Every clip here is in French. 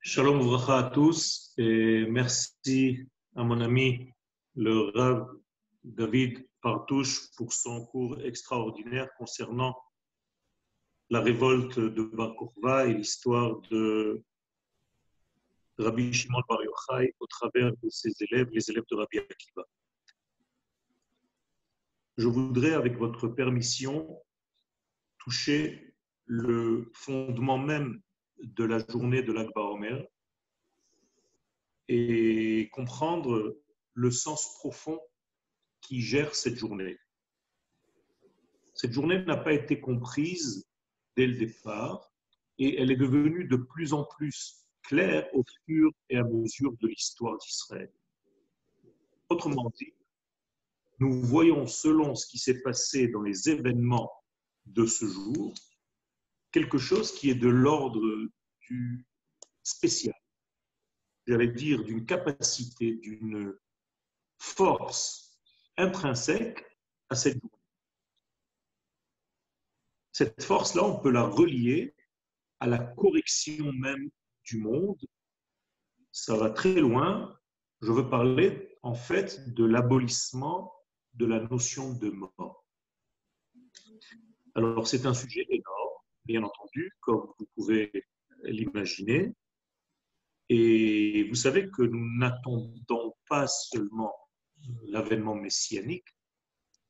Shalom Vracha à tous et merci à mon ami le Rav David Partouche pour son cours extraordinaire concernant la révolte de Bar et l'histoire de Rabbi Shimon Bar Yochai au travers de ses élèves, les élèves de Rabbi Akiva. Je voudrais, avec votre permission, toucher le fondement même de la journée de l'Akba Omer et comprendre le sens profond qui gère cette journée. Cette journée n'a pas été comprise dès le départ et elle est devenue de plus en plus claire au fur et à mesure de l'histoire d'Israël. Autrement dit, nous voyons selon ce qui s'est passé dans les événements de ce jour, quelque chose qui est de l'ordre du spécial, j'allais dire d'une capacité, d'une force intrinsèque à cette journée. Cette force-là, on peut la relier à la correction même du monde. Ça va très loin. Je veux parler en fait de l'abolissement de la notion de mort. Alors c'est un sujet énorme, bien entendu, comme vous pouvez l'imaginer. Et vous savez que nous n'attendons pas seulement l'avènement messianique,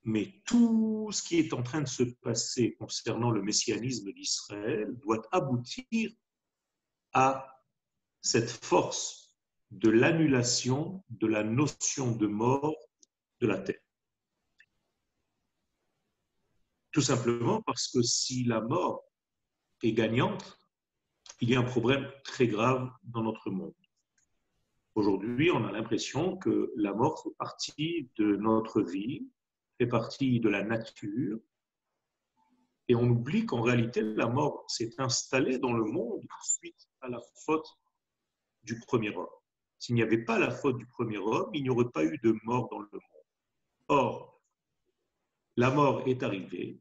mais tout ce qui est en train de se passer concernant le messianisme d'Israël doit aboutir à cette force de l'annulation de la notion de mort de la terre. Tout simplement parce que si la mort est gagnante, il y a un problème très grave dans notre monde. Aujourd'hui, on a l'impression que la mort fait partie de notre vie, fait partie de la nature, et on oublie qu'en réalité, la mort s'est installée dans le monde suite à la faute du premier homme. S'il n'y avait pas la faute du premier homme, il n'y aurait pas eu de mort dans le monde. Or, la mort est arrivée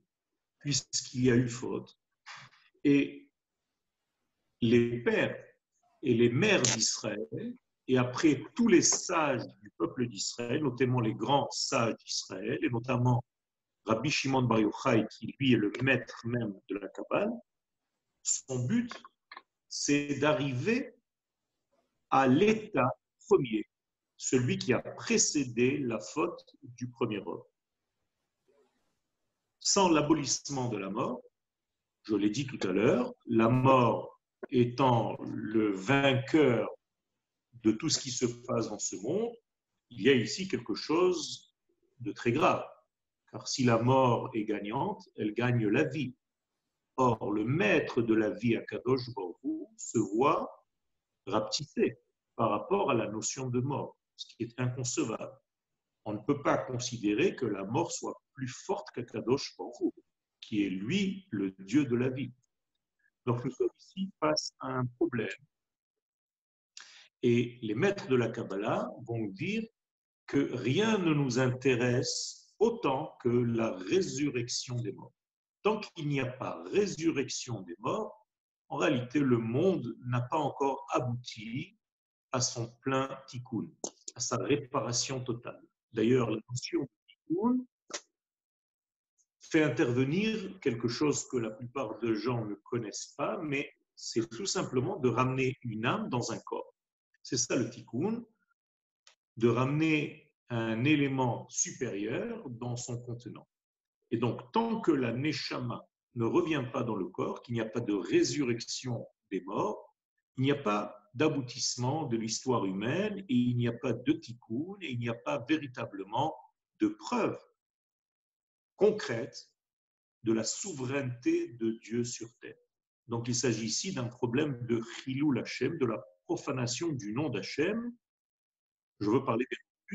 puisqu'il y a eu faute. Et les pères et les mères d'Israël, et après tous les sages du peuple d'Israël, notamment les grands sages d'Israël, et notamment Rabbi Shimon Bar Yochai, qui lui est le maître même de la Kabbale, son but, c'est d'arriver à l'état premier, celui qui a précédé la faute du premier homme. Sans l'abolissement de la mort, je l'ai dit tout à l'heure, la mort étant le vainqueur de tout ce qui se passe dans ce monde, il y a ici quelque chose de très grave. Car si la mort est gagnante, elle gagne la vie. Or, le maître de la vie à Kadosh Baruch se voit rapetissé par rapport à la notion de mort, ce qui est inconcevable. On ne peut pas considérer que la mort soit plus forte qu'Akadosh Baruch qui est lui le Dieu de la vie. Donc nous sommes ici face à un problème. Et les maîtres de la Kabbalah vont dire que rien ne nous intéresse autant que la résurrection des morts. Tant qu'il n'y a pas résurrection des morts, en réalité, le monde n'a pas encore abouti à son plein tikkun, à sa réparation totale. D'ailleurs, la notion de tikkun fait intervenir quelque chose que la plupart des gens ne connaissent pas, mais c'est tout simplement de ramener une âme dans un corps. C'est ça le tikkun, de ramener un élément supérieur dans son contenant. Et donc, tant que la neshama ne revient pas dans le corps, qu'il n'y a pas de résurrection des morts, il n'y a pas d'aboutissement de l'histoire humaine et il n'y a pas de tikkun et il n'y a pas véritablement de preuve concrète de la souveraineté de Dieu sur terre. Donc il s'agit ici d'un problème de chilou Hashem, de la profanation du nom d'Hachem. Je veux parler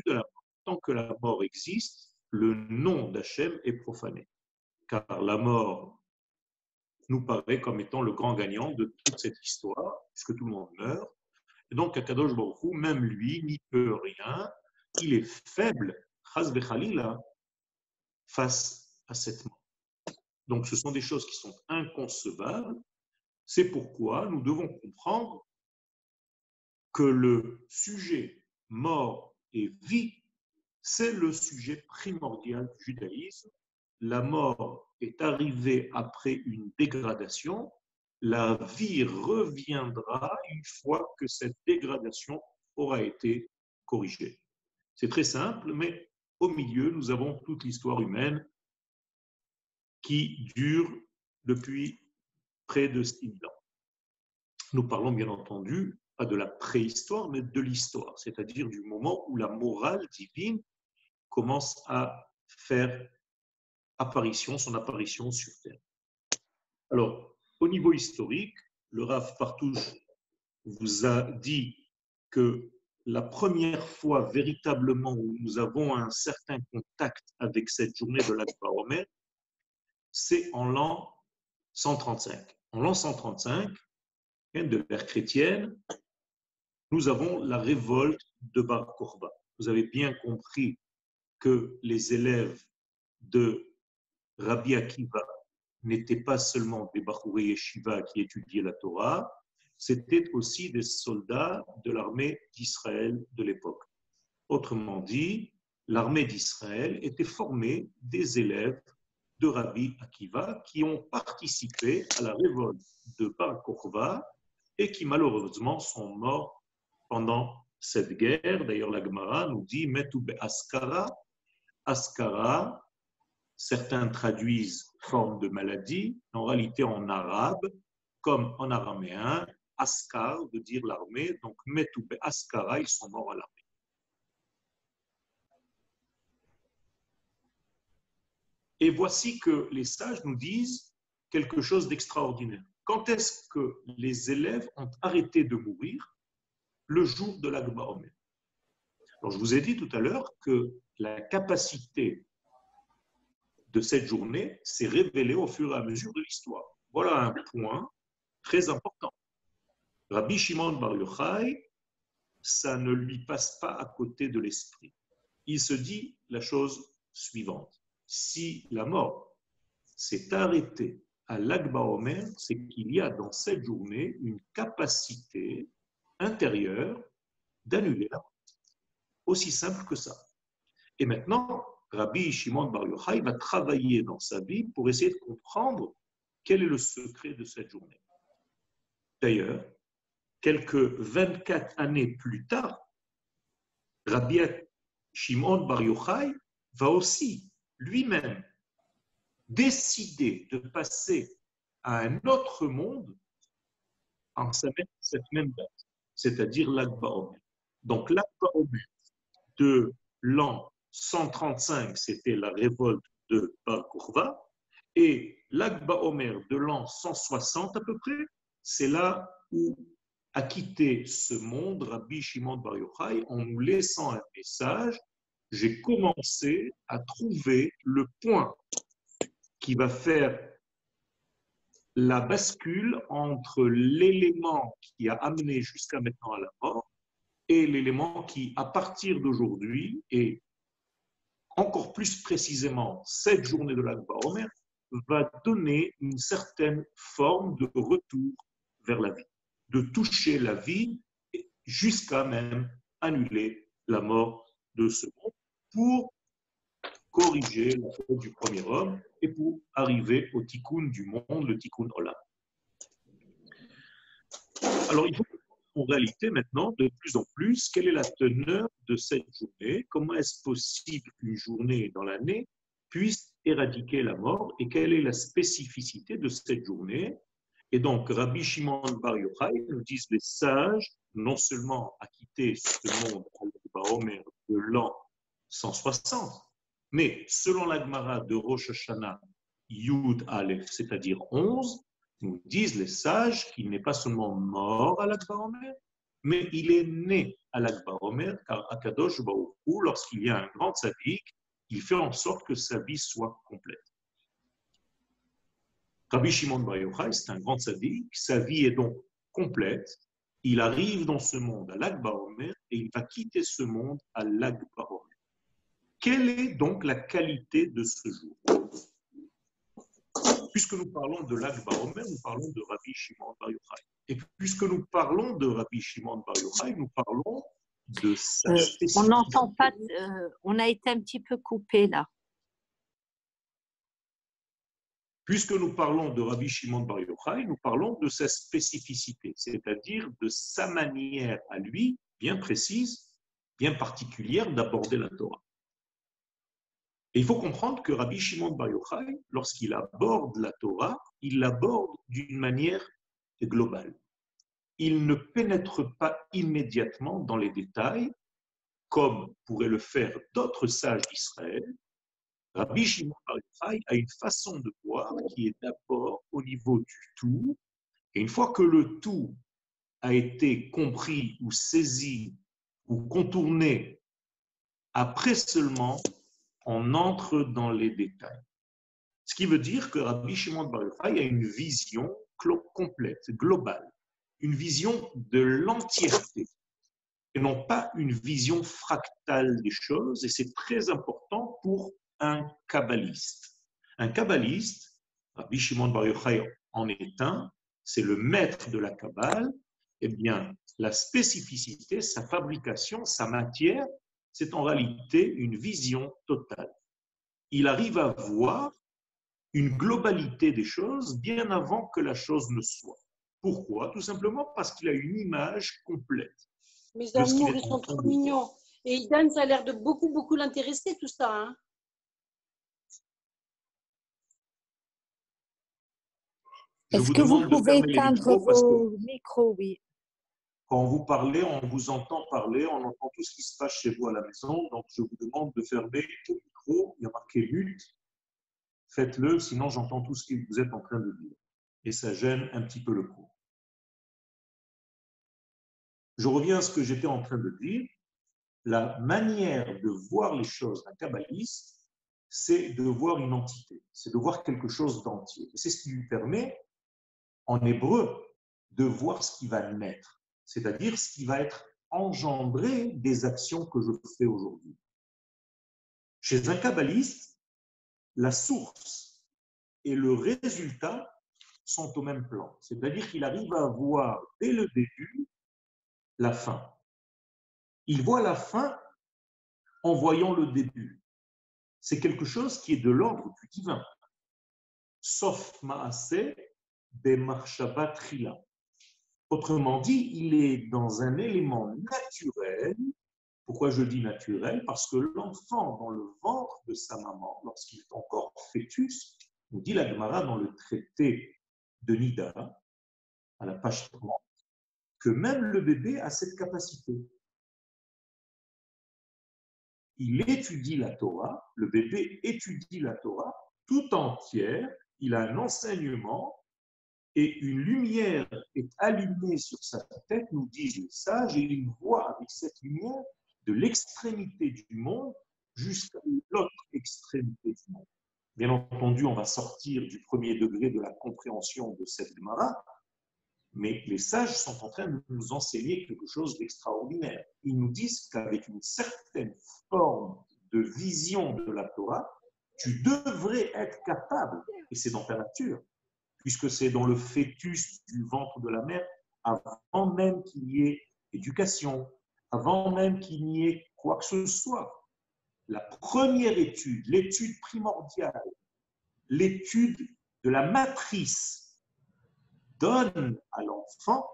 de la mort. Tant que la mort existe, le nom d'Hachem est profané. Car la mort nous paraît comme étant le grand gagnant de toute cette histoire, puisque tout le monde meurt. Et donc, Akadosh Baruch même lui, n'y peut rien. Il est faible, face à cette mort. Donc ce sont des choses qui sont inconcevables. C'est pourquoi nous devons comprendre que le sujet mort et vie, c'est le sujet primordial du judaïsme. La mort est arrivée après une dégradation, la vie reviendra une fois que cette dégradation aura été corrigée. C'est très simple, mais au milieu, nous avons toute l'histoire humaine qui dure depuis près de 6000 ans. Nous parlons bien entendu pas de la préhistoire, mais de l'histoire, c'est-à-dire du moment où la morale divine commence à faire apparition, son apparition sur Terre. Alors, au niveau historique, le Rav Partouche vous a dit que la première fois véritablement où nous avons un certain contact avec cette journée de l'Akba Omer, c'est en l'an 135. En l'an 135, de l'ère chrétienne, nous avons la révolte de Bar Korba. Vous avez bien compris que les élèves de Rabbi Akiva n'étaient pas seulement des Bachouri Yeshiva qui étudiaient la Torah, c'était aussi des soldats de l'armée d'Israël de l'époque. Autrement dit, l'armée d'Israël était formée des élèves de Rabbi Akiva qui ont participé à la révolte de Bar et qui malheureusement sont morts pendant cette guerre. D'ailleurs, la Gemara nous dit Metube Askara. Askara, certains traduisent forme de maladie, en réalité en arabe, comme en araméen, Askar veut dire l'armée, donc Metube Askara, ils sont morts à l'armée. Et voici que les sages nous disent quelque chose d'extraordinaire. Quand est-ce que les élèves ont arrêté de mourir? Le jour de l'Agba Omer. Alors, je vous ai dit tout à l'heure que la capacité de cette journée s'est révélée au fur et à mesure de l'histoire. Voilà un point très important. Rabbi Shimon Bar Yochai, ça ne lui passe pas à côté de l'esprit. Il se dit la chose suivante. Si la mort s'est arrêtée à l'Agba Omer, c'est qu'il y a dans cette journée une capacité intérieure d'annuler la mort. Aussi simple que ça. Et maintenant, Rabbi Shimon Bar Yochai va travailler dans sa vie pour essayer de comprendre quel est le secret de cette journée. D'ailleurs, quelques 24 années plus tard, Rabbi Shimon Bar Yochai va aussi lui-même décider de passer à un autre monde en cette même date, c'est-à-dire l'Akba Omer. Donc l'Akba Omer de l'an 135, c'était la révolte de Bar Kourva, et l'Akba Omer de l'an 160 à peu près, c'est là où a quitté ce monde Rabbi Shimon Bar Yochai en nous laissant un message. J'ai commencé à trouver le point qui va faire la bascule entre l'élément qui a amené jusqu'à maintenant à la mort et l'élément qui, à partir d'aujourd'hui, et encore plus précisément cette journée de l'Akba Omer, va donner une certaine forme de retour vers la vie, de toucher la vie jusqu'à même annuler la mort de ce monde pour corriger la faute du premier homme et pour arriver au tikkun du monde, le tikkun olam. Alors, il faut en réalité maintenant, de plus en plus, quelle est la teneur de cette journée? Comment est-ce possible qu'une journée dans l'année puisse éradiquer la mort? Et quelle est la spécificité de cette journée? Et donc, Rabbi Shimon Bar Yochai nous disent les sages, non seulement à quitter ce monde de l'an 160, mais selon l'Agmara de Rosh Hashanah, Yud Aleph, c'est-à-dire 11, nous disent les sages qu'il n'est pas seulement mort à l'Akbar Omer, mais il est né à l'Akbar Omer, car Akadosh Baruch lorsqu'il y a un grand sadique, il fait en sorte que sa vie soit complète. Rabbi Shimon Bar Yochai, c'est un grand sadique, sa vie est donc complète. Il arrive dans ce monde à l'Akbar Omer et il va quitter ce monde à l'Akbar Omer. Quelle est donc la qualité de ce jour? Puisque nous parlons de l'Akba Omer, nous parlons de Rabbi Shimon Bar Yochai. Et puisque nous parlons de Rabbi Shimon Bar Yochai, nous parlons de sa Euh, on n'entend pas, euh, on a été un petit peu coupé là. Puisque nous parlons de Rabbi Shimon Bar Yochai, nous parlons de sa spécificité, c'est-à-dire de sa manière à lui, bien précise, bien particulière, d'aborder la Torah. Et il faut comprendre que Rabbi Shimon Bar Yochai, lorsqu'il aborde la Torah, il l'aborde d'une manière globale. Il ne pénètre pas immédiatement dans les détails, comme pourraient le faire d'autres sages d'Israël, Rabbi Shimon Bar Yochai a une façon de voir qui est d'abord au niveau du tout, et une fois que le tout a été compris ou saisi ou contourné, après seulement on entre dans les détails. Ce qui veut dire que Rabbi Shimon Bar Yochai a une vision complète, globale, une vision de l'entièreté, et non pas une vision fractale des choses, et c'est très important pour un kabbaliste. Un kabbaliste, Rabbi Shimon Bar Yochai en est un, c'est le maître de la Kabbale, eh bien, la spécificité, sa fabrication, sa matière, c'est en réalité une vision totale. Il arrive à voir une globalité des choses bien avant que la chose ne soit. Pourquoi? Tout simplement parce qu'il a une image complète. Mes amours, ils sont trop mignons. Et Idan, ça a l'air de beaucoup, beaucoup l'intéresser, tout ça. Hein? Est-ce que vous pouvez éteindre micros vos micros, oui. quand vous parlez, on vous entend parler, on entend tout ce qui se passe chez vous à la maison. Donc, je vous demande de fermer le micro. Il y a marqué mute. Faites-le, sinon j'entends tout ce que vous êtes en train de dire. Et ça gêne un petit peu le cours. Je reviens à ce que j'étais en train de dire. La manière de voir les choses d'un kabbaliste, c'est de voir une entité, c'est de voir quelque chose d'entier. Et c'est ce qui lui permet, en hébreu, de voir ce qui va naître, c'est-à-dire ce qui va être engendré des actions que je fais aujourd'hui. Chez un kabbaliste, la source et le résultat sont au même plan, c'est-à-dire qu'il arrive à voir dès le début la fin. Il voit la fin en voyant le début. C'est quelque chose qui est de l'ordre du divin. Sauf Bemarshaba Trila. Autrement dit, il est dans un élément naturel. Pourquoi je dis naturel? Parce que l'enfant dans le ventre de sa maman, lorsqu'il est encore fœtus, nous dit la Gemara dans le traité de Nida, à la page 30, que même le bébé a cette capacité. Il étudie la Torah, le bébé étudie la Torah tout entière, il a un enseignement et une lumière est allumée sur sa tête, nous disent les sages, et il voit avec cette lumière de l'extrémité du monde jusqu'à l'autre extrémité du monde. Bien entendu, on va sortir du premier degré de la compréhension de cette Gemara, mais les sages sont en train de nous enseigner quelque chose d'extraordinaire. Ils nous disent qu'avec une certaine forme de vision de la Torah, tu devrais être capable, et c'est dans ta nature, puisque c'est dans le fœtus du ventre de la mère, avant même qu'il y ait éducation, avant même qu'il n'y ait quoi que ce soit. La première étude, l'étude primordiale, l'étude de la matrice, donne à l'enfant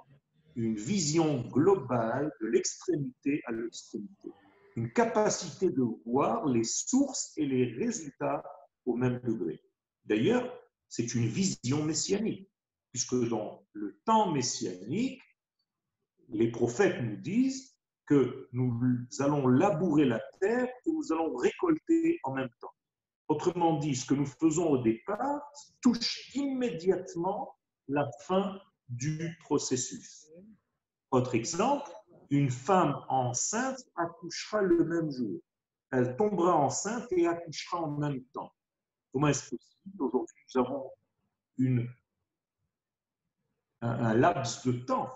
une vision globale de l'extrémité à l'extrémité, une capacité de voir les sources et les résultats au même degré. D'ailleurs, c'est une vision messianique, puisque dans le temps messianique, les prophètes nous disent que nous allons labourer la terre et nous allons récolter en même temps. Autrement dit, ce que nous faisons au départ touche immédiatement la fin du processus. Autre exemple, une femme enceinte accouchera le même jour. Elle tombera enceinte et accouchera en même temps. Comment est-ce possible Aujourd'hui, nous avons un, laps de temps,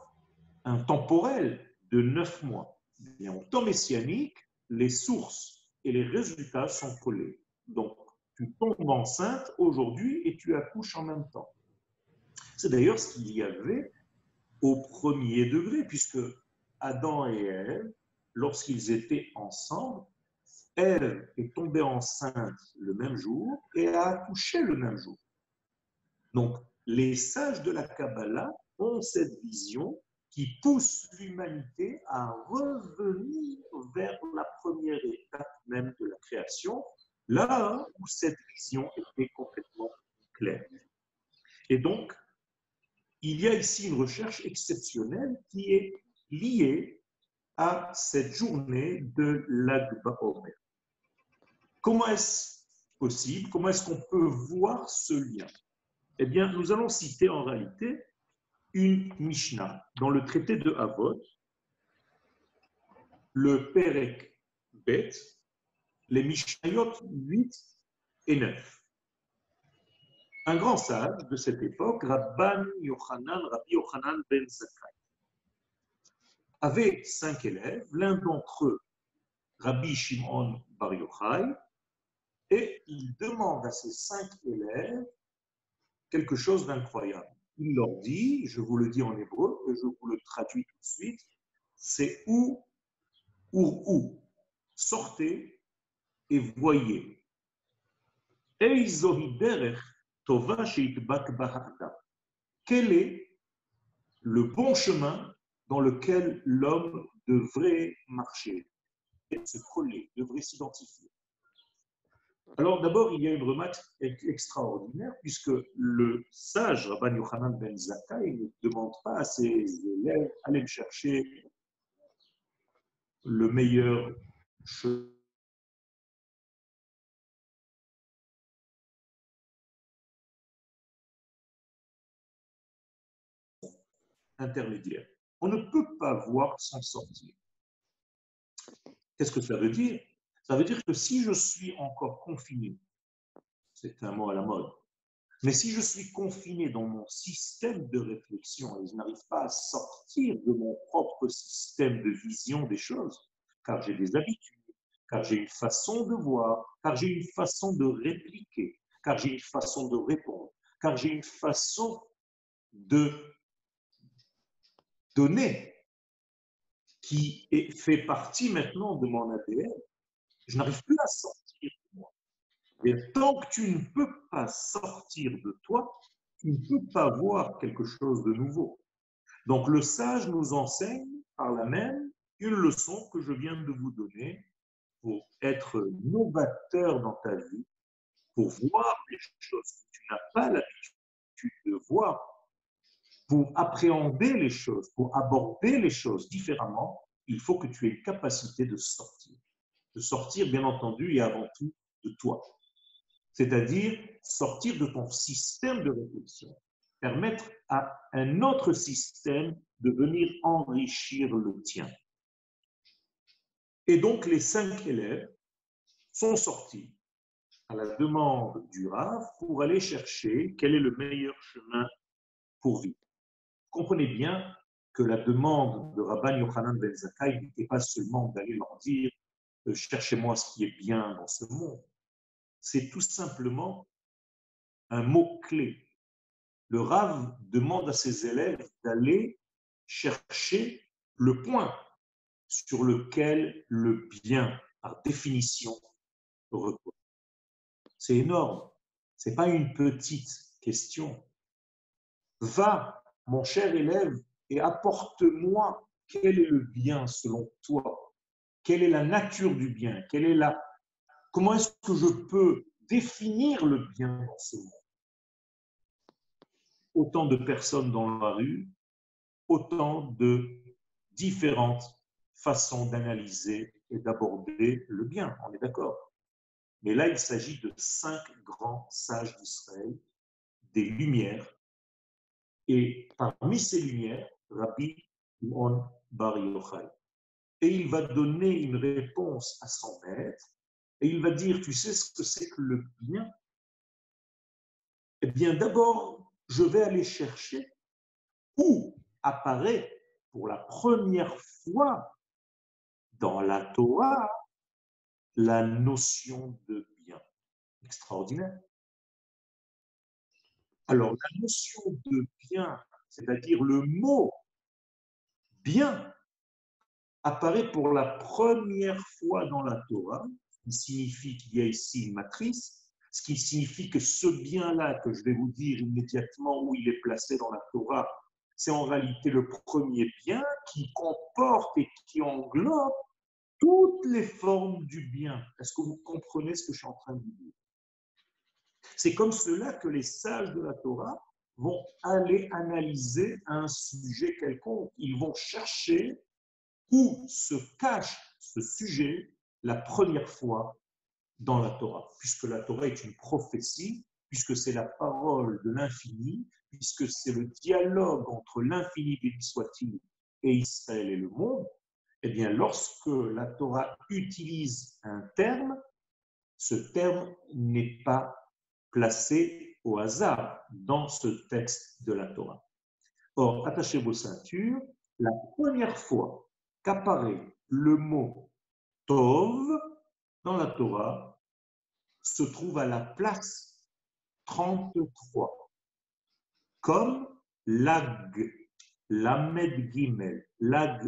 un temporel de neuf mois? Et en temps messianique, les sources et les résultats sont collés. Donc, tu tombes enceinte aujourd'hui et tu accouches en même temps. C'est d'ailleurs ce qu'il y avait au premier degré, puisque Adam et Ève, lorsqu'ils étaient ensemble, Ève est tombée enceinte le même jour et a accouché le même jour. Donc, les sages de la Kabbalah ont cette vision qui pousse l'humanité à revenir vers la première étape même de la création, là où cette vision était complètement claire. Et donc, il y a ici une recherche exceptionnelle qui est liée à cette journée de l'Agba Omer. Comment est-ce possible Comment est-ce qu'on peut voir ce lien? Eh bien, nous allons citer en réalité une Mishnah dans le traité de Havot, le Perek Bet, les Mishnayot 8 et 9. Un grand sage de cette époque, Rabban Yochanan, Rabbi Yochanan ben Zakkai, avait cinq élèves, l'un d'entre eux, Rabbi Shimon Bar Yochai, et il demande à ses cinq élèves quelque chose d'incroyable il leur dit, je vous le dis en hébreu, et je vous le traduis tout de suite, c'est où, où, où. Sortez et voyez. Quel est le bon chemin dans lequel l'homme devrait marcher, se coller, devrait s'identifier alors d'abord, il y a une remarque extraordinaire, puisque le sage Rabban Yochanan ben Zakkai ne demande pas à ses élèves d'aller chercher le meilleur intermédiaire. On ne peut pas voir sans sortir. Qu'est-ce que ça veut dire? Ça veut dire que si je suis encore confiné, c'est un mot à la mode, mais si je suis confiné dans mon système de réflexion et je n'arrive pas à sortir de mon propre système de vision des choses, car j'ai des habitudes, car j'ai une façon de voir, car j'ai une façon de répliquer, car j'ai une façon de répondre, car j'ai une façon de donner qui fait partie maintenant de mon ADN, je n'arrive plus à sortir de moi. Et tant que tu ne peux pas sortir de toi, tu ne peux pas voir quelque chose de nouveau. Donc le sage nous enseigne par la même une leçon que je viens de vous donner pour être novateur dans ta vie, pour voir les choses que tu n'as pas l'habitude de voir, pour appréhender les choses, pour aborder les choses différemment, il faut que tu aies une capacité de sortir de sortir, bien entendu, et avant tout, de toi. C'est-à-dire sortir de ton système de réflexion, permettre à un autre système de venir enrichir le tien. Et donc, les cinq élèves sont sortis à la demande du Rav pour aller chercher quel est le meilleur chemin pour vivre. Comprenez bien que la demande de Rabban Yochanan Ben Zakkai n'était pas seulement d'aller leur dire cherchez-moi ce qui est bien dans ce monde. C'est tout simplement un mot-clé. Le Rav demande à ses élèves d'aller chercher le point sur lequel le bien, par définition, repose. C'est énorme. Ce n'est pas une petite question. Va, mon cher élève, et apporte-moi quel est le bien selon toi quelle est la nature du bien? Comment est-ce que je peux définir le bien dans ce monde? Autant de personnes dans la rue, autant de différentes façons d'analyser et d'aborder le bien, on est d'accord. Mais là, il s'agit de cinq grands sages d'Israël, des lumières. Et parmi ces lumières, Rabbi Shimon Bar Yochai et il va donner une réponse à son maître et il va dire, tu sais ce que c'est que le bien? Eh bien, d'abord, je vais aller chercher où apparaît pour la première fois dans la Torah la notion de bien. Extraordinaire. Alors, la notion de bien, c'est-à-dire le mot bien apparaît pour la première fois dans la Torah, qui signifie qu'il y a ici une matrice, ce qui signifie que ce bien-là que je vais vous dire immédiatement où il est placé dans la Torah, c'est en réalité le premier bien qui comporte et qui englobe toutes les formes du bien. Est-ce que vous comprenez ce que je suis en train de dire? C'est comme cela que les sages de la Torah vont aller analyser un sujet quelconque. Ils vont chercher où se cache ce sujet la première fois dans la Torah, puisque la Torah est une prophétie, puisque c'est la parole de l'infini, puisque c'est le dialogue entre l'infini, béni soit-il, et Israël et le monde, eh bien, lorsque la Torah utilise un terme, ce terme n'est pas placé au hasard dans ce texte de la Torah. Or, attachez vos ceintures, la première fois qu'apparaît le mot Tov dans la Torah se trouve à la place 33, comme Lag, Lamed Gimel, Lag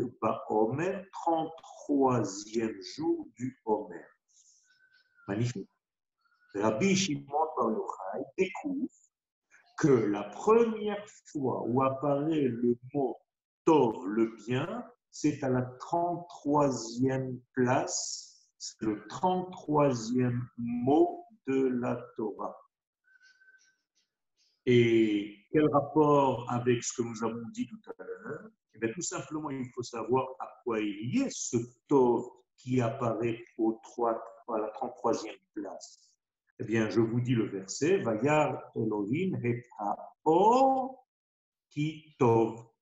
Omer, 33e jour du Omer. Magnifique. Rabbi Shimon Bar Yochai découvre que la première fois où apparaît le mot Tov, le bien, c'est à la 33e place, c'est le 33e mot de la Torah. Et quel rapport avec ce que nous avons dit tout à l'heure? Eh tout simplement, il faut savoir à quoi il y est ce Tov qui apparaît au 3, à la 33e place. Eh bien, je vous dis le verset, Vayar Elohim et Or qui Tov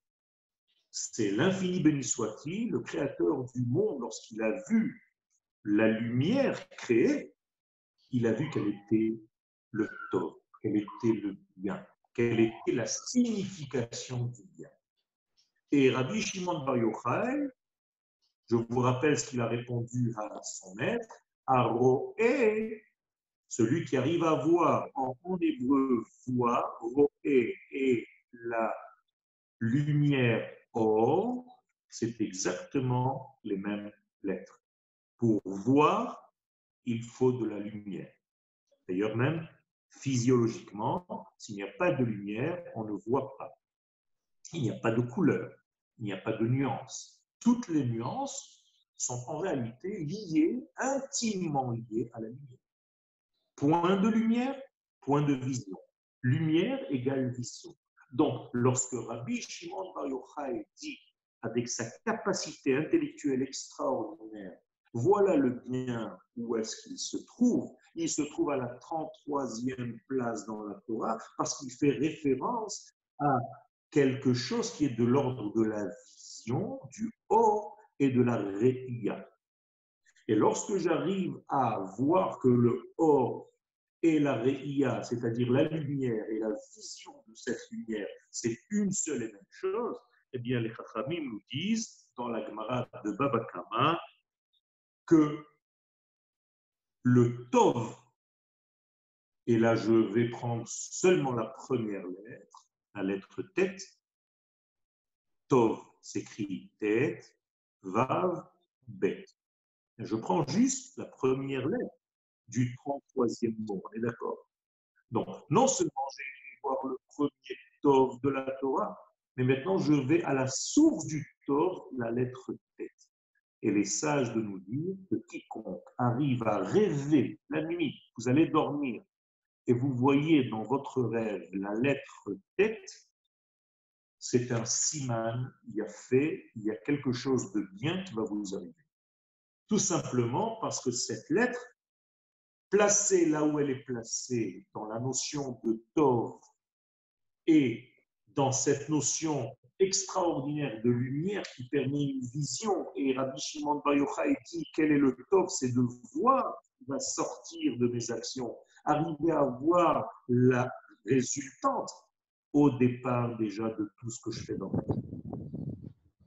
c'est l'infini béni soit-il, le créateur du monde, lorsqu'il a vu la lumière créée, il a vu quel était le tort, quel était le bien, quelle était la signification du bien. Et Rabbi Shimon Bar Yochai, je vous rappelle ce qu'il a répondu à son maître, Roé, celui qui arrive à voir en, hébreu voir, Roé est la lumière Or, c'est exactement les mêmes lettres. Pour voir, il faut de la lumière. D'ailleurs, même physiologiquement, s'il n'y a pas de lumière, on ne voit pas. Il n'y a pas de couleur, il n'y a pas de nuance. Toutes les nuances sont en réalité liées, intimement liées à la lumière. Point de lumière, point de vision. Lumière égale vision. Donc, lorsque Rabbi Shimon Bar Yochai dit, avec sa capacité intellectuelle extraordinaire, voilà le bien où est-ce qu'il se trouve. Il se trouve à la 33e place dans la Torah parce qu'il fait référence à quelque chose qui est de l'ordre de la vision, du or et de la réia. Et lorsque j'arrive à voir que le or et la réia, c'est-à-dire la lumière et la vision de cette lumière, c'est une seule et même chose, eh bien les Chachamim nous disent dans la Gemara de Baba Kama que le Tov, et là je vais prendre seulement la première lettre, la lettre tête, Tov s'écrit tête, Vav, Bet. Je prends juste la première lettre du 33e mot. On est d'accord? Donc, non seulement j'ai voir le premier Tov de la Torah, mais maintenant je vais à la source du Tov, la lettre tête. Et les sages de nous dire que quiconque arrive à rêver la nuit, vous allez dormir, et vous voyez dans votre rêve la lettre tête, c'est un siman, il y a fait, il y a quelque chose de bien qui va vous arriver. Tout simplement parce que cette lettre placée là où elle est placée, dans la notion de Tov et dans cette notion extraordinaire de lumière qui permet une vision, et Rabbi Shimon Bar Yochai dit quel est le Tov, c'est de voir qui va sortir de mes actions, arriver à voir la résultante au départ déjà de tout ce que je fais dans ma vie.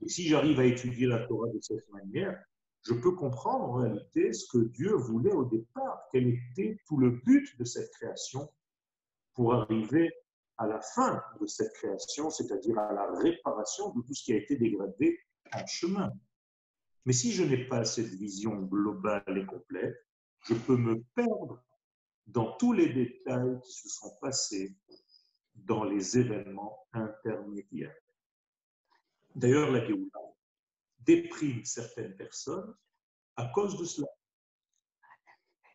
Et si j'arrive à étudier la Torah de cette manière, je peux comprendre en réalité ce que Dieu voulait au départ, quel était tout le but de cette création pour arriver à la fin de cette création, c'est-à-dire à la réparation de tout ce qui a été dégradé en chemin. Mais si je n'ai pas cette vision globale et complète, je peux me perdre dans tous les détails qui se sont passés dans les événements intermédiaires. D'ailleurs, la Géoula déprime certaines personnes à cause de cela.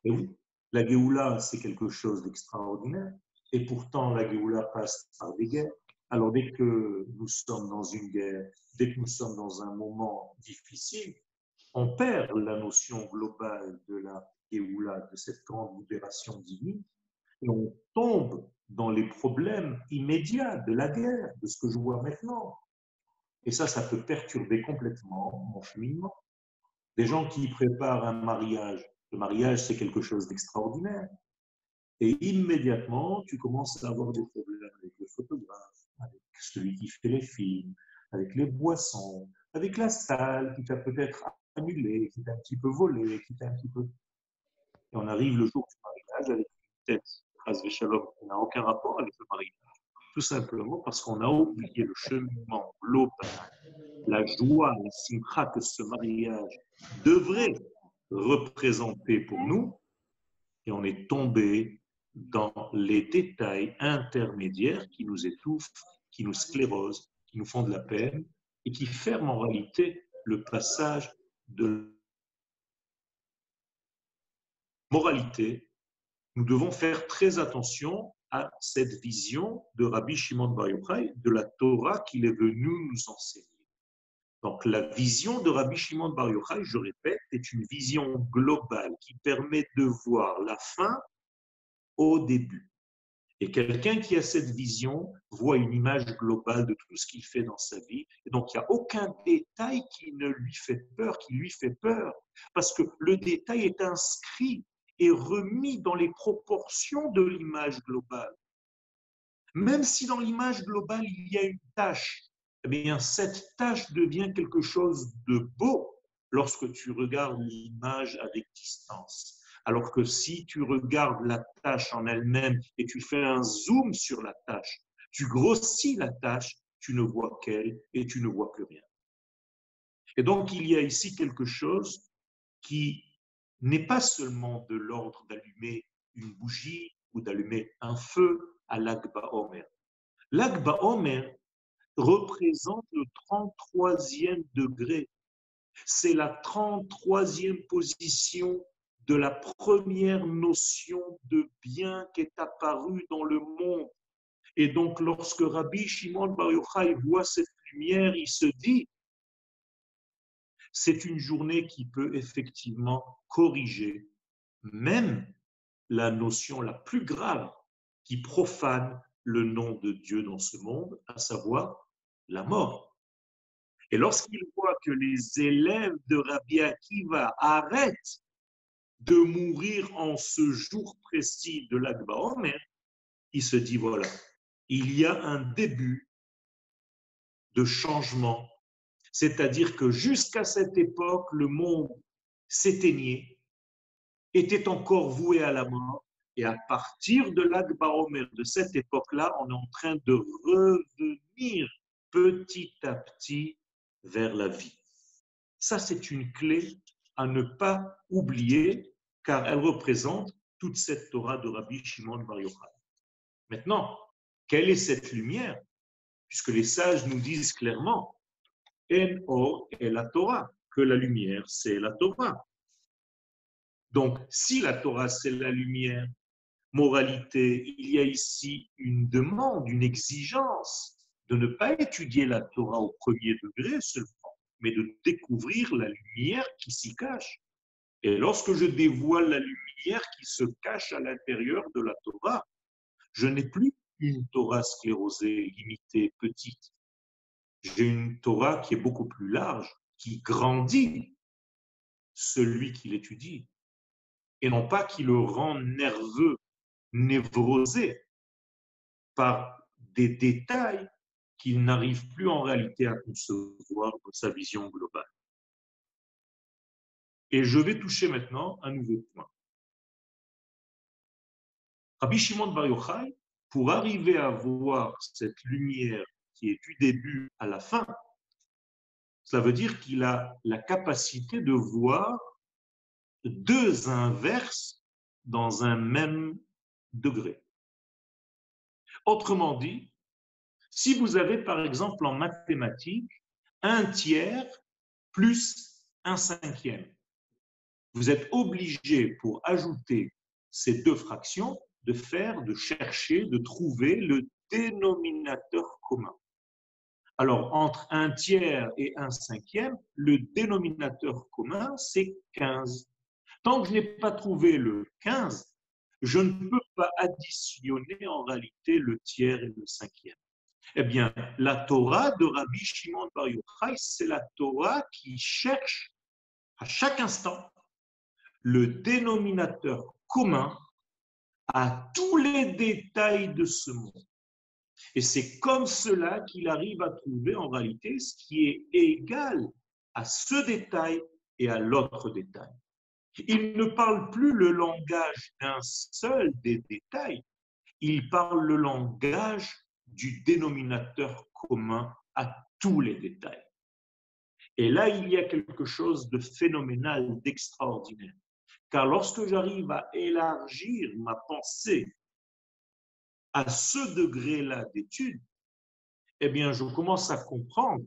Et oui, la Géoula, c'est quelque chose d'extraordinaire. Et pourtant, la Géoula passe par des guerres. Alors, dès que nous sommes dans une guerre, dès que nous sommes dans un moment difficile, on perd la notion globale de la Géoula, de cette grande libération divine, et on tombe dans les problèmes immédiats de la guerre, de ce que je vois maintenant. Et ça, ça peut perturber complètement mon cheminement. Des gens qui préparent un mariage, le mariage, c'est quelque chose d'extraordinaire. Et immédiatement, tu commences à avoir des problèmes avec le photographe, avec celui qui fait les films, avec les boissons, avec la salle qui t'a peut-être annulé, qui t'a un petit peu volé, qui t'a un petit peu. Et on arrive le jour du mariage avec une tête, qui n'a aucun rapport avec le mariage. Tout simplement parce qu'on a oublié le cheminement global, la joie, la simcha que ce mariage devrait représenter pour nous, et on est tombé dans les détails intermédiaires qui nous étouffent, qui nous sclérosent, qui nous font de la peine et qui ferment en réalité le passage de moralité. Nous devons faire très attention à cette vision de Rabbi Shimon Bar Yochai, de la Torah qu'il est venu nous enseigner. Donc la vision de Rabbi Shimon Bar Yochai, je répète, est une vision globale qui permet de voir la fin au début. Et quelqu'un qui a cette vision voit une image globale de tout ce qu'il fait dans sa vie. Et donc, il n'y a aucun détail qui ne lui fait peur, qui lui fait peur. Parce que le détail est inscrit et remis dans les proportions de l'image globale. Même si dans l'image globale, il y a une tâche, eh bien, cette tâche devient quelque chose de beau lorsque tu regardes l'image avec distance. Alors que si tu regardes la tâche en elle-même et tu fais un zoom sur la tâche, tu grossis la tâche, tu ne vois qu'elle et tu ne vois que rien. Et donc il y a ici quelque chose qui n'est pas seulement de l'ordre d'allumer une bougie ou d'allumer un feu à l'Agba Omer. L'Agba Omer représente le 33e degré. C'est la 33e position de la première notion de bien qui est apparue dans le monde. Et donc, lorsque Rabbi Shimon Bar Yochai voit cette lumière, il se dit, c'est une journée qui peut effectivement corriger même la notion la plus grave qui profane le nom de Dieu dans ce monde, à savoir la mort. Et lorsqu'il voit que les élèves de Rabbi Akiva arrêtent de mourir en ce jour précis de l'Akba Omer, il se dit voilà, il y a un début de changement. C'est-à-dire que jusqu'à cette époque, le monde s'éteignait, était encore voué à la mort, et à partir de l'Akba Omer, de cette époque-là, on est en train de revenir petit à petit vers la vie. Ça, c'est une clé à ne pas oublier car elle représente toute cette Torah de Rabbi Shimon Bar Yochai. Maintenant, quelle est cette lumière? Puisque les sages nous disent clairement, En or est la Torah, que la lumière, c'est la Torah. Donc, si la Torah, c'est la lumière, moralité, il y a ici une demande, une exigence de ne pas étudier la Torah au premier degré seulement, mais de découvrir la lumière qui s'y cache. Et lorsque je dévoile la lumière qui se cache à l'intérieur de la Torah, je n'ai plus une Torah sclérosée, limitée, petite. J'ai une Torah qui est beaucoup plus large, qui grandit celui qui l'étudie, et non pas qui le rend nerveux, névrosé par des détails qu'il n'arrive plus en réalité à concevoir dans sa vision globale. Et je vais toucher maintenant un nouveau point. Rabbi Shimon Bar Yochai, pour arriver à voir cette lumière qui est du début à la fin, Cela veut dire qu'il a la capacité de voir deux inverses dans un même degré. Autrement dit, si vous avez par exemple en mathématiques un tiers plus un cinquième, vous êtes obligé pour ajouter ces deux fractions de faire, de chercher, de trouver le dénominateur commun. Alors, entre un tiers et un cinquième, le dénominateur commun, c'est 15. Tant que je n'ai pas trouvé le 15, je ne peux pas additionner en réalité le tiers et le cinquième. Eh bien, la Torah de Rabbi Shimon Bar Yochai, c'est la Torah qui cherche à chaque instant le dénominateur commun à tous les détails de ce monde. Et c'est comme cela qu'il arrive à trouver en réalité ce qui est égal à ce détail et à l'autre détail. Il ne parle plus le langage d'un seul des détails, il parle le langage du dénominateur commun à tous les détails. Et là, il y a quelque chose de phénoménal, d'extraordinaire. Car lorsque j'arrive à élargir ma pensée à ce degré-là d'étude, eh bien, je commence à comprendre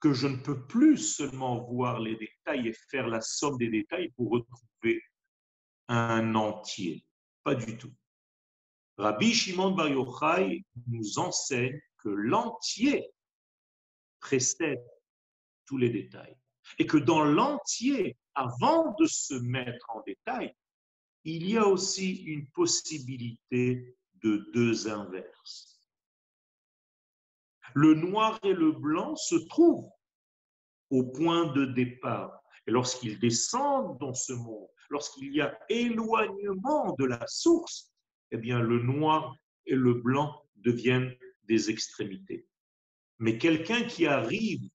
que je ne peux plus seulement voir les détails et faire la somme des détails pour retrouver un entier. Pas du tout. Rabbi Shimon Bar Yochai nous enseigne que l'entier précède tous les détails et que dans l'entier, avant de se mettre en détail, il y a aussi une possibilité de deux inverses. Le noir et le blanc se trouvent au point de départ. Et lorsqu'ils descendent dans ce monde, lorsqu'il y a éloignement de la source, eh bien le noir et le blanc deviennent des extrémités. Mais quelqu'un qui arrive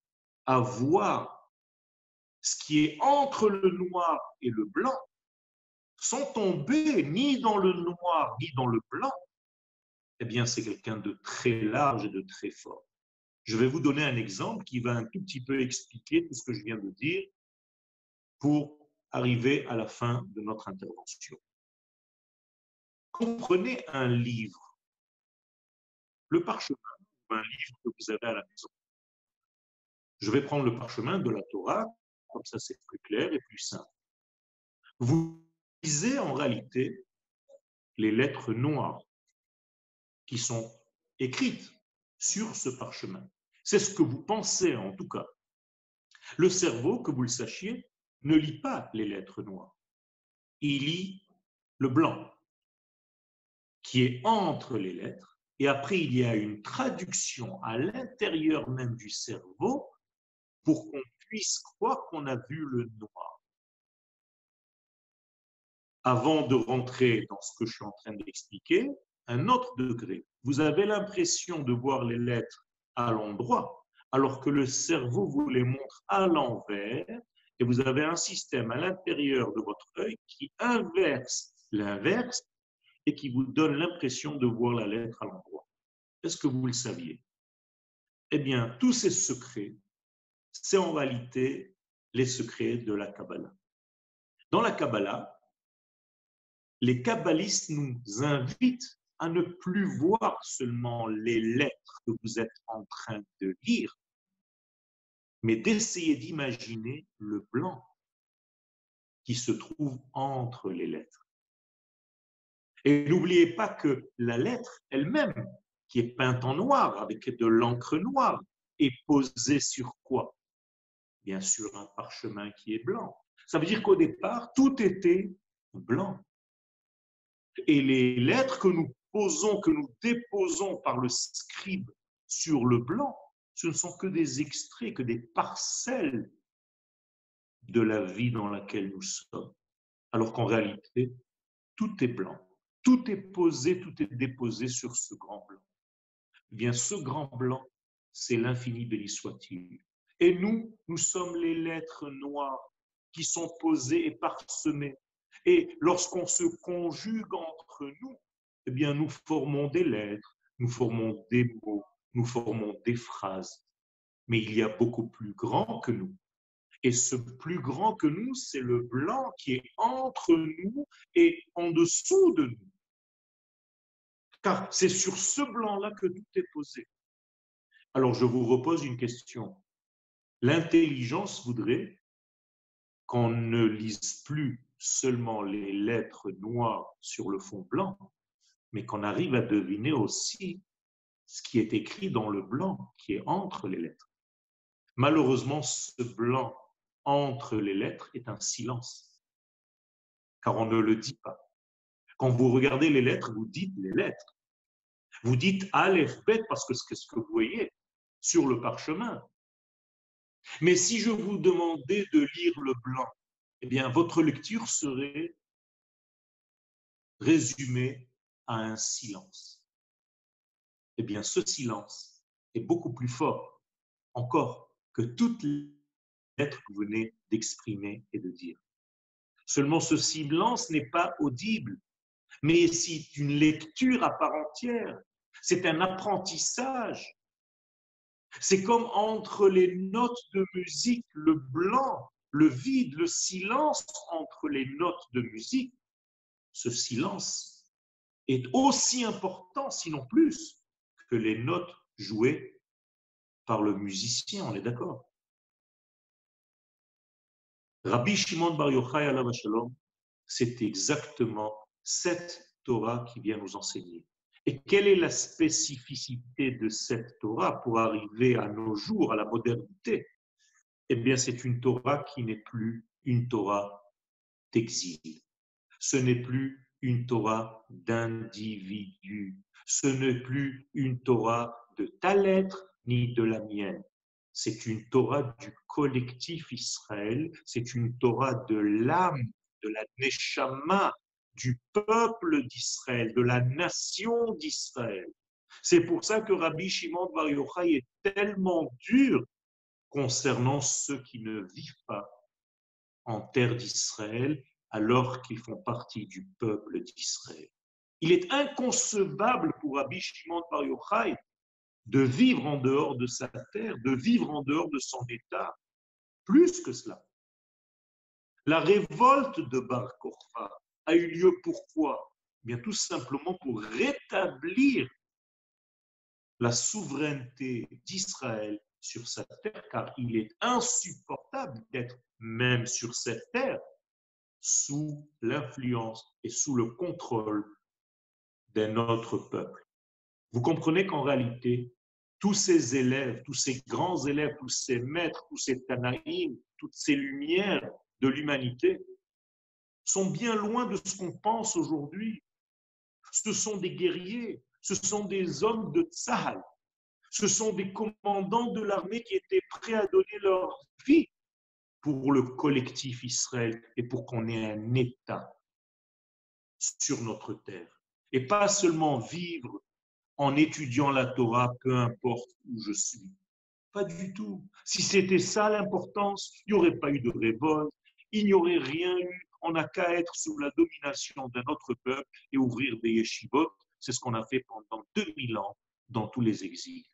à voir ce qui est entre le noir et le blanc, sans tomber ni dans le noir ni dans le blanc, eh bien c'est quelqu'un de très large et de très fort. Je vais vous donner un exemple qui va un tout petit peu expliquer tout ce que je viens de dire pour arriver à la fin de notre intervention. Comprenez un livre, le parchemin un livre que vous avez à la maison. Je vais prendre le parchemin de la Torah, comme ça c'est plus clair et plus simple. Vous lisez en réalité les lettres noires qui sont écrites sur ce parchemin. C'est ce que vous pensez en tout cas. Le cerveau, que vous le sachiez, ne lit pas les lettres noires. Il lit le blanc qui est entre les lettres et après il y a une traduction à l'intérieur même du cerveau pour qu'on puisse croire qu'on a vu le noir. Avant de rentrer dans ce que je suis en train d'expliquer, un autre degré. Vous avez l'impression de voir les lettres à l'endroit, alors que le cerveau vous les montre à l'envers, et vous avez un système à l'intérieur de votre œil qui inverse l'inverse et qui vous donne l'impression de voir la lettre à l'endroit. Est-ce que vous le saviez? Eh bien, tous ces secrets, c'est en réalité les secrets de la Kabbalah. Dans la Kabbalah, les kabbalistes nous invitent à ne plus voir seulement les lettres que vous êtes en train de lire, mais d'essayer d'imaginer le blanc qui se trouve entre les lettres. Et n'oubliez pas que la lettre elle-même, qui est peinte en noir avec de l'encre noire, est posée sur quoi? Bien sûr, un parchemin qui est blanc. Ça veut dire qu'au départ, tout était blanc. Et les lettres que nous posons, que nous déposons par le scribe sur le blanc, ce ne sont que des extraits, que des parcelles de la vie dans laquelle nous sommes. Alors qu'en réalité, tout est blanc. Tout est posé, tout est déposé sur ce grand blanc. Eh bien, ce grand blanc, c'est l'infini béni soit-il. Et nous, nous sommes les lettres noires qui sont posées et parsemées. Et lorsqu'on se conjugue entre nous, eh bien, nous formons des lettres, nous formons des mots, nous formons des phrases. Mais il y a beaucoup plus grand que nous. Et ce plus grand que nous, c'est le blanc qui est entre nous et en dessous de nous. Car c'est sur ce blanc-là que tout est posé. Alors je vous repose une question. L'intelligence voudrait qu'on ne lise plus seulement les lettres noires sur le fond blanc, mais qu'on arrive à deviner aussi ce qui est écrit dans le blanc qui est entre les lettres. Malheureusement, ce blanc entre les lettres est un silence, car on ne le dit pas. Quand vous regardez les lettres, vous dites les lettres. Vous dites Aleph, Bet, parce que c'est ce que vous voyez sur le parchemin. Mais si je vous demandais de lire le blanc, eh bien, votre lecture serait résumée à un silence. Eh bien, ce silence est beaucoup plus fort encore que toutes les lettres que vous venez d'exprimer et de dire. Seulement, ce silence n'est pas audible, mais c'est une lecture à part entière. C'est un apprentissage c'est comme entre les notes de musique, le blanc, le vide, le silence entre les notes de musique. Ce silence est aussi important, sinon plus, que les notes jouées par le musicien, on est d'accord Rabbi Shimon Bar Yochai c'est exactement cette Torah qui vient nous enseigner. Et quelle est la spécificité de cette Torah pour arriver à nos jours, à la modernité? Eh bien, c'est une Torah qui n'est plus une Torah d'exil. Ce n'est plus une Torah d'individu. Ce n'est plus une Torah de ta lettre ni de la mienne. C'est une Torah du collectif Israël, c'est une Torah de l'âme, de la neshama, du peuple d'Israël, de la nation d'Israël. C'est pour ça que Rabbi Shimon Bar Yochai est tellement dur concernant ceux qui ne vivent pas en terre d'Israël alors qu'ils font partie du peuple d'Israël. Il est inconcevable pour Rabbi Shimon Bar Yochai de vivre en dehors de sa terre, de vivre en dehors de son État. Plus que cela. La révolte de Bar a eu lieu pourquoi? Eh Bien tout simplement pour rétablir la souveraineté d'Israël sur sa terre, car il est insupportable d'être même sur cette terre sous l'influence et sous le contrôle d'un autre peuple. Vous comprenez qu'en réalité, tous ces élèves, tous ces grands élèves, tous ces maîtres, tous ces tanaïm, toutes ces lumières de l'humanité sont bien loin de ce qu'on pense aujourd'hui. Ce sont des guerriers, ce sont des hommes de Tzahal, ce sont des commandants de l'armée qui étaient prêts à donner leur vie pour le collectif Israël et pour qu'on ait un État sur notre terre. Et pas seulement vivre en étudiant la Torah, peu importe où je suis. Pas du tout. Si c'était ça l'importance, il n'y aurait pas eu de révolte, il n'y aurait rien eu on n'a qu'à être sous la domination d'un autre peuple et ouvrir des yeshivot. C'est ce qu'on a fait pendant 2000 ans dans tous les exils.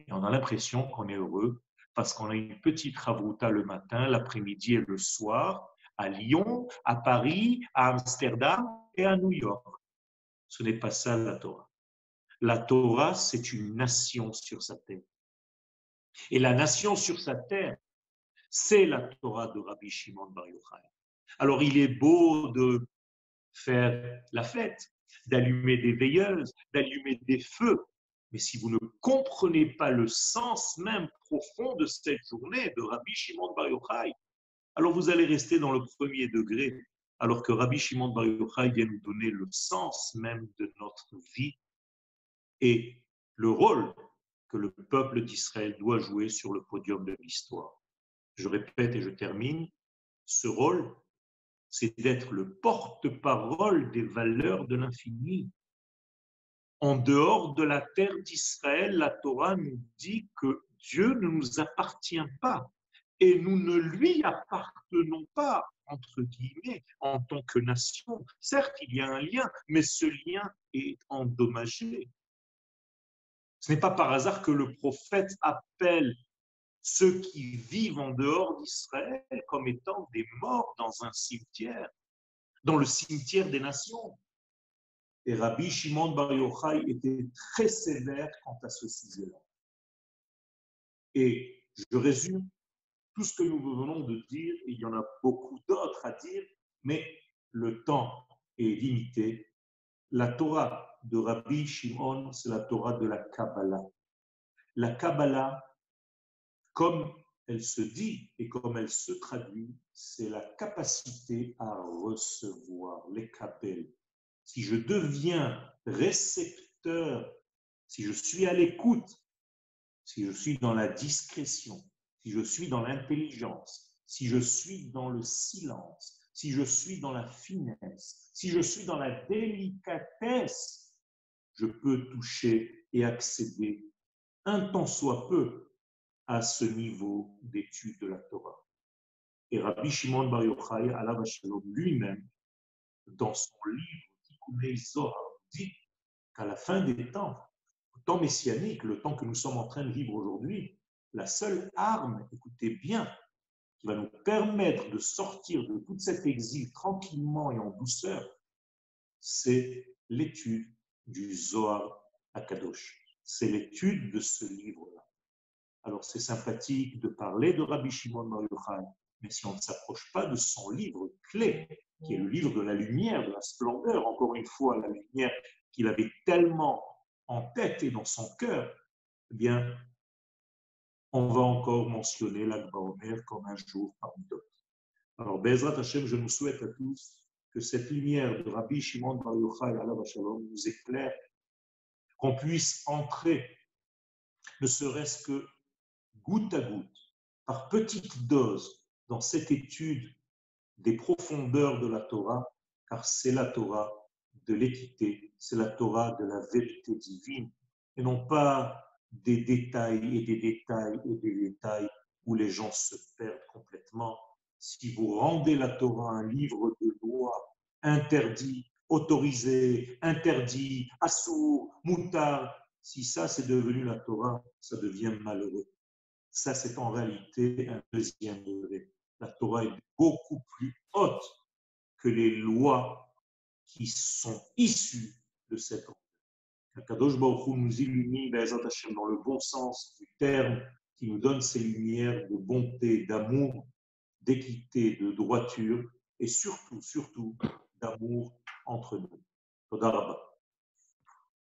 Et on a l'impression qu'on est heureux parce qu'on a une petite ravouta le matin, l'après-midi et le soir, à Lyon, à Paris, à Amsterdam et à New York. Ce n'est pas ça la Torah. La Torah, c'est une nation sur sa terre. Et la nation sur sa terre, c'est la Torah de Rabbi Shimon Bar Yochai. Alors il est beau de faire la fête, d'allumer des veilleuses, d'allumer des feux, mais si vous ne comprenez pas le sens même profond de cette journée de Rabbi Shimon Bar Yochai, alors vous allez rester dans le premier degré, alors que Rabbi Shimon Bar Yochai vient nous donner le sens même de notre vie et le rôle que le peuple d'Israël doit jouer sur le podium de l'histoire. Je répète et je termine, ce rôle, c'est d'être le porte-parole des valeurs de l'infini. En dehors de la terre d'Israël, la Torah nous dit que Dieu ne nous appartient pas et nous ne lui appartenons pas, entre guillemets, en tant que nation. Certes, il y a un lien, mais ce lien est endommagé. Ce n'est pas par hasard que le prophète appelle ceux qui vivent en dehors d'Israël comme étant des morts dans un cimetière, dans le cimetière des nations. Et Rabbi Shimon Bar Yochai était très sévère quant à ce sujet-là. Et je résume tout ce que nous venons de dire, il y en a beaucoup d'autres à dire, mais le temps est limité. La Torah de Rabbi Shimon, c'est la Torah de la Kabbalah. La Kabbalah, comme elle se dit et comme elle se traduit, c'est la capacité à recevoir les kabel. Si je deviens récepteur, si je suis à l'écoute, si je suis dans la discrétion, si je suis dans l'intelligence, si je suis dans le silence, si je suis dans la finesse, si je suis dans la délicatesse, je peux toucher et accéder un temps soit peu à ce niveau d'étude de la Torah. Et Rabbi Shimon Bar Yochai, lui-même, dans son livre Tikunei Zohar, dit qu'à la fin des temps, le temps messianique, le temps que nous sommes en train de vivre aujourd'hui, la seule arme, écoutez bien, qui va nous permettre de sortir de toute cet exil tranquillement et en douceur, c'est l'étude du Zohar à Kadosh. C'est l'étude de ce livre-là. Alors c'est sympathique de parler de Rabbi Shimon Bar mais si on ne s'approche pas de son livre clé, qui est le livre de la lumière, de la splendeur, encore une fois, la lumière qu'il avait tellement en tête et dans son cœur, eh bien, on va encore mentionner l'Akba Omer comme un jour parmi d'autres. Alors, Bezrat Hashem, je nous souhaite à tous que cette lumière de Rabbi Shimon Bar Yochai, nous éclaire, qu'on puisse entrer, ne serait-ce que goutte à goutte, par petites doses, dans cette étude des profondeurs de la Torah, car c'est la Torah de l'équité, c'est la Torah de la vérité divine, et non pas des détails et des détails et des détails où les gens se perdent complètement. Si vous rendez la Torah un livre de loi interdit, autorisé, interdit, assourd, moutard, si ça c'est devenu la Torah, ça devient malheureux. Ça c'est en réalité un deuxième degré. La Torah est beaucoup plus haute que les lois qui sont issues de cette Kadosh Baruch nous illumine dans le bon sens du terme, qui nous donne ses lumières de bonté, d'amour, d'équité, de droiture et surtout, surtout d'amour entre nous.